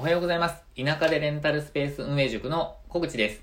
おはようございます。田舎でレンタルスペース運営塾の小口です。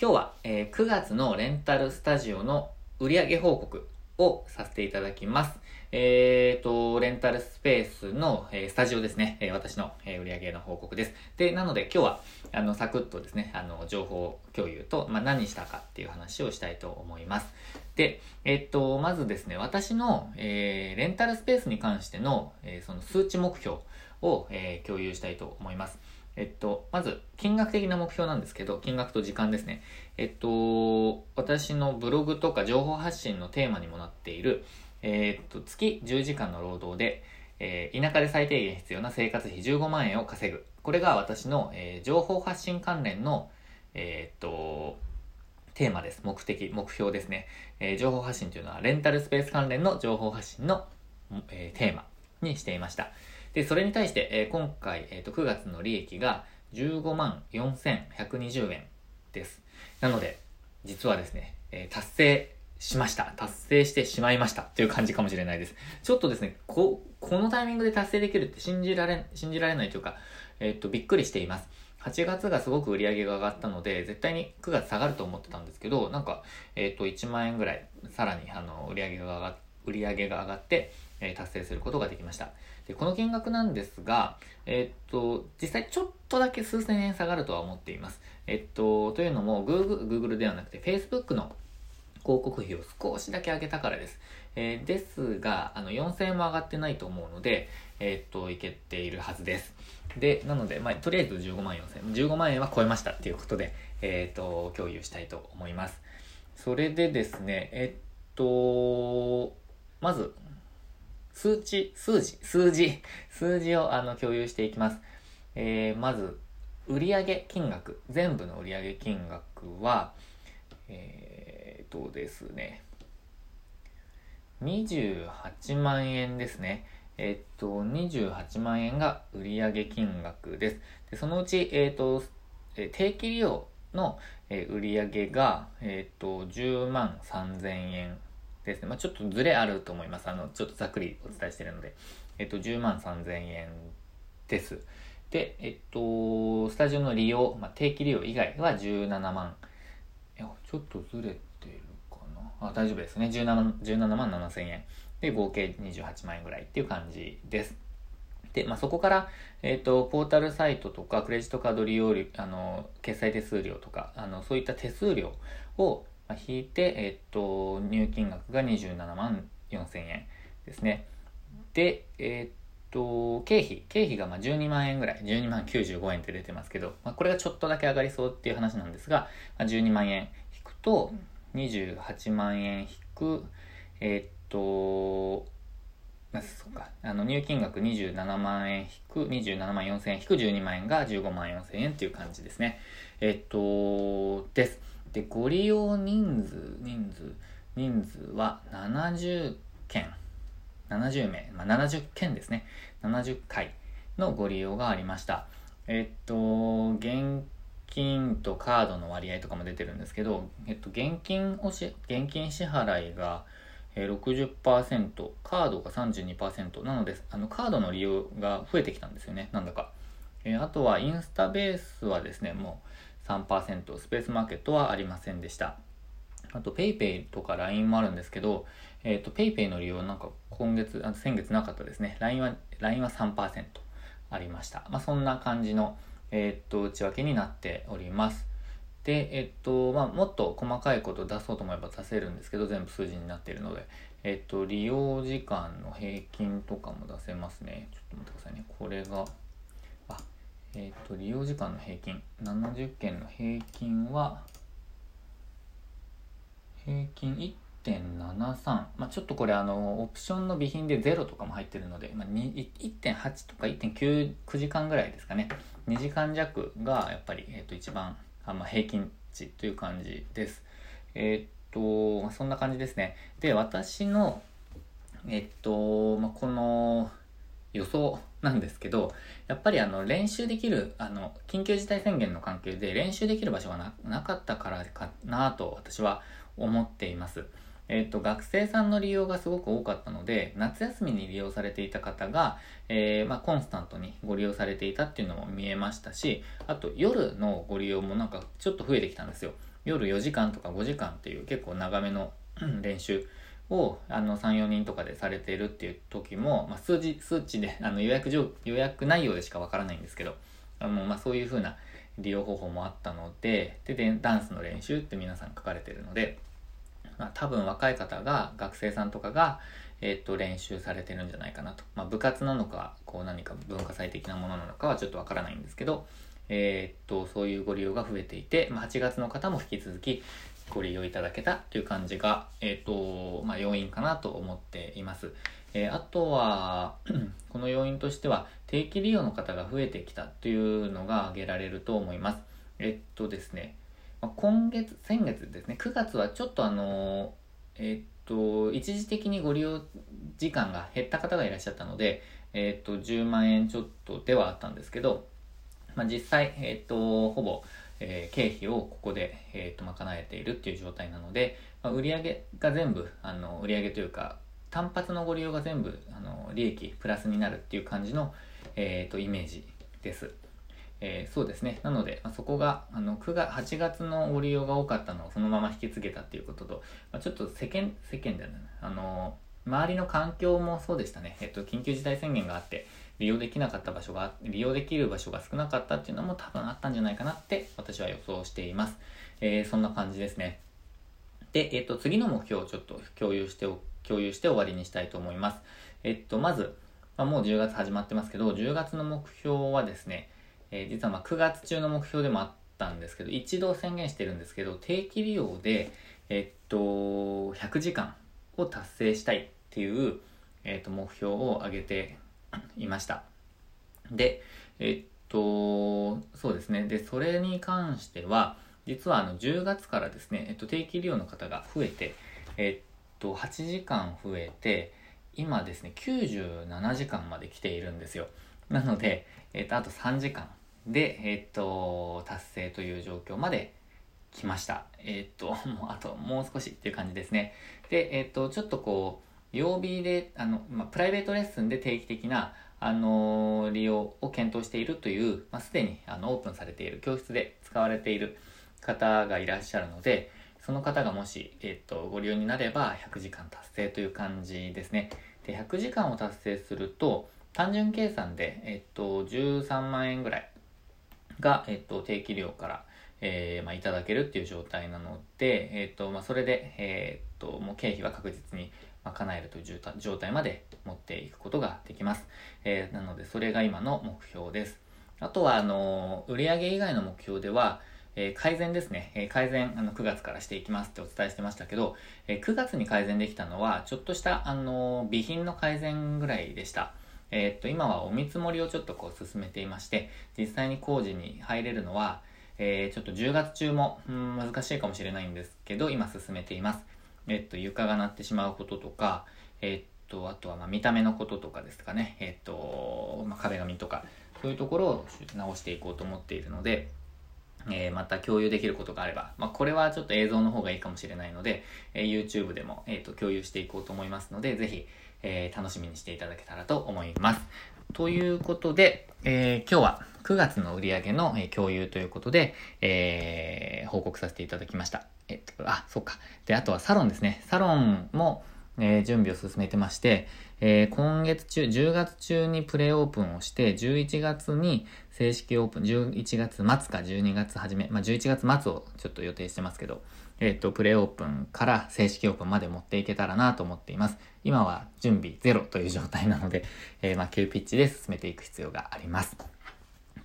今日は、えー9月のレンタルスタジオの売上報告をさせていただきます。えーと、レンタルスペースの、えースタジオですね。えー私の、えー売上の報告です。で、なので今日は、あの、サクッとですね、あの、情報共有と、まあ、何したかっていう話をしたいと思います。で、えっと、まずですね、私の、えレンタルスペースに関しての、えその数値目標を、えー共有したいと思います。えっと、まず、金額的な目標なんですけど、金額と時間ですね。えっと、私のブログとか情報発信のテーマにもなっている、えっと、月10時間の労働で、えー田舎で最低限必要な生活費15万円を稼ぐ。これが私の、えー情報発信関連の、えっと、テーマです。目的、目標ですね。え情報発信というのは、レンタルスペース関連の情報発信の、えテーマにしていました。で、それに対して、えー今回、えーと、9月の利益が15万4120円です。なので、実はですね、えー達成しました。達成してしまいました。という感じかもしれないです。ちょっとですね、こ、このタイミングで達成できるって信じられ、信じられないというか、えーっと、びっくりしています。8月がすごく売り上げが上がったので、絶対に9月下がると思ってたんですけど、なんか、えーっと、1万円ぐらい、さらに、あの、売り上げが上が売り上げが上がって、えー達成することができました。で、この金額なんですが、えっと、実際ちょっとだけ数千円下がるとは思っています。えっと、というのも、Google, Google ではなくて Facebook の広告費を少しだけ上げたからです。えーですが、あの、4000円も上がってないと思うので、えーっと、いけているはずです。で、なので、まあ、とりあえず15万4000円。15万円は超えましたっていうことで、えーっと、共有したいと思います。それでですね、えっと、まず、数値、数字、数字、数字をあの共有していきます。えーまず、売上金額、全部の売上金額は、えー、とですね、28万円ですね。えっと、28万円が売上金額です。でそのうち、えっと、え定期利用の、え売上が、えっと、10万3000円ですね。まあちょっとずれあると思います。あの、ちょっとざっくりお伝えしてるので。えっと、10万3000円です。で、えっと、スタジオの利用、まあ、定期利用以外は17万。いや、ちょっとずれてるかな。あ、大丈夫ですね。17, 17万7千円。で、合計28万円ぐらいっていう感じです。で、まあ、そこから、えっ、と、ポータルサイトとか、クレジットカード利用、あの、決済手数料とか、あの、そういった手数料を引いて、えっ、と、入金額が27万4千円ですね。で、えっ、と、経費、経費がまあ12万円ぐらい、12万95円って出てますけど、まあ、これがちょっとだけ上がりそうっていう話なんですが、まあ、12万円引くと、28万円引く、えっ、と、まあ、そうか。あの、入金額27万円引く、27万4千円引く12万円が15万4千円っていう感じですね。えっと、です。で、ご利用人数、人数、人数は70件、70名、まあ、70件ですね。70回のご利用がありました。えっと、現金とカードの割合とかも出てるんですけど、えっと、現金をし、現金支払いが、60%、カードが32%なので、あの、カードの利用が増えてきたんですよね、なんだか。えーあとは、インスタベースはですね、もう3%、スペースマーケットはありませんでした。あと、PayPay とか LINE もあるんですけど、えっ、と、PayPay の利用なんか今月、あ先月なかったですね。LINE は、LINE は3%ありました。まあ、そんな感じの、えっ、と、内訳になっております。で、えっと、まあ、もっと細かいこと出そうと思えば出せるんですけど、全部数字になっているので、えっと、利用時間の平均とかも出せますね。ちょっと待ってくださいね。これが、えっと、利用時間の平均、70件の平均は、平均1.73。まあ、ちょっとこれ、あの、オプションの備品で0とかも入ってるので、まあ、1.8とか1.9 9時間ぐらいですかね。2時間弱がやっぱり、えっと、一番、あまあ、平均値という感じです。えっと、そんな感じですね。で、私の、えっと、まあ、この予想なんですけど、やっぱりあの練習できる、あの、緊急事態宣言の関係で練習できる場所がななかったからかなと私は思っています。ええっ、と、学生さんの利用がすごく多かったので、夏休みに利用されていた方が、えー、まあ、コンスタントにご利用されていたっていうのも見えましたし、あと夜のご利用もなんかちょっと増えてきたんですよ。夜4時間とか5時間っていう結構長めの練習をあの3、4人とかでされているっていう時も、まあ、数字、数値で あの予約上予約内容でしかわからないんですけど、あのまあ、そういう風な利用方法もあったのでででダンスの練習って皆さん書かれてるので、まあ、多分若い方が学生さんとかが、えっと練習されてるんじゃないかなと、まあ、部活なのかこう何か文化祭的なものなのかはちょっとわからないんですけど、えー、っとそういうご利用が増えていて、まあ、8月の方も引き続きご利用いただけたという感じが、えっとまあ、要因かなと思っています。えー、あとは この要因としては定期利用の方が増えてきたというのが挙げられると思います。えっとですね、今月、先月ですね、9月はちょっとあの、えっと、一時的にご利用時間が減った方がいらっしゃったので、えっと、10万円ちょっとではあったんですけど、まあ、実際、えっと、ほぼ、えー、経費をここで、えー、と賄えているっていう状態なので、まあ、売上が全部あの売上というか単発のご利用が全部あの利益プラスになるっていう感じの、えーと、イメージです。えー、そうですね。なので、まあ、そこが、あの、9月、8月のご利用が多かったのをそのまま引き継げたっていうことと、まあ、ちょっと世間、世間ではない、あの、周りの環境もそうでしたね。えっと、緊急事態宣言があって、利用できなかった場所が、利用できる場所が少なかったっていうのも多分あったんじゃないかなって私は予想しています。えー、そんな感じですね。で、えっと、次の目標をちょっと共有して共有して終わりにしたいと思います。えっと、まず、まあ、もう10月始まってますけど、10月の目標はですね、えー、実はま9月中の目標でもあったんですけど、一度宣言してるんですけど、定期利用で、えっと、100時間を達成したいっていう、えっと、目標を挙げていました。で、えっと、そうですね。で、それに関しては、実はあの10月からですね、えっと、定期利用の方が増えて、えっと、8時間増えて、今ですね、97時間まで来ているんですよ。なので、えっと、あと3時間で、えっと、達成という状況まで来ました。えっと、もうあともう少しっていう感じですね。で、えっと、ちょっとこう、曜日で、あの、まあ、プライベートレッスンで定期的な、あの利用を検討しているという、まあ、すでにあのオープンされている教室で使われている方がいらっしゃるので、その方がもし、えっ、と、ご利用になれば100時間達成という感じですね。で、100時間を達成すると、単純計算で、えっ、と、13万円ぐらいが、えっ、と、定期料から、えー、まあ、いただけるっていう状態なので、えっ、と、まあ、それで、えっ、と、もう経費は確実に、まあ、叶えるという状態まで持っていくことができます。えー、なので、それが今の目標です。あとは、あの、売上以外の目標では、えー、改善ですね、え、改善あの9月からしていきますってお伝えしてましたけど、え、9月に改善できたのはちょっとしたあの備品の改善ぐらいでした。えっと今はお見積もりをちょっとこう進めていまして実際に工事に入れるのは、えちょっと10月中も、うん、難しいかもしれないんですけど今進めています。えっと床が鳴ってしまうこととか、えっとあとはま見た目のこととかですかね、えっとまあ、壁紙とかそういうところを直していこうと思っているので、えー、また共有できることがあれば、まあ、これはちょっと映像の方がいいかもしれないので、えー、YouTube でも、えーと、共有していこうと思いますので、ぜひ、えー、楽しみにしていただけたらと思います。ということで、えー、今日は9月の売り上げの、え、共有ということで、えー、報告させていただきました。えっと、あ、そっか。で、あとはサロンですね。サロンも、えー、準備を進めてまして、えー、今月中、10月中にプレオープンをして、11月に正式オープン、11月末か12月初め、まあ、11月末をちょっと予定してますけど、えっ、ー、と、プレオープンから正式オープンまで持っていけたらなと思っています。今は準備ゼロという状態なので、えー、まあ、急ピッチで進めていく必要があります。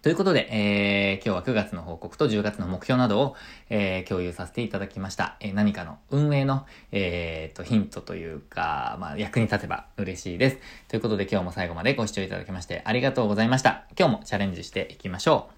ということで、えー、今日は9月の報告と10月の目標などを、えー、共有させていただきました。えー、何かの運営の、えー、と、ヒントというか、まあ、役に立てば嬉しいです。ということで今日も最後までご視聴いただきましてありがとうございました。今日もチャレンジしていきましょう。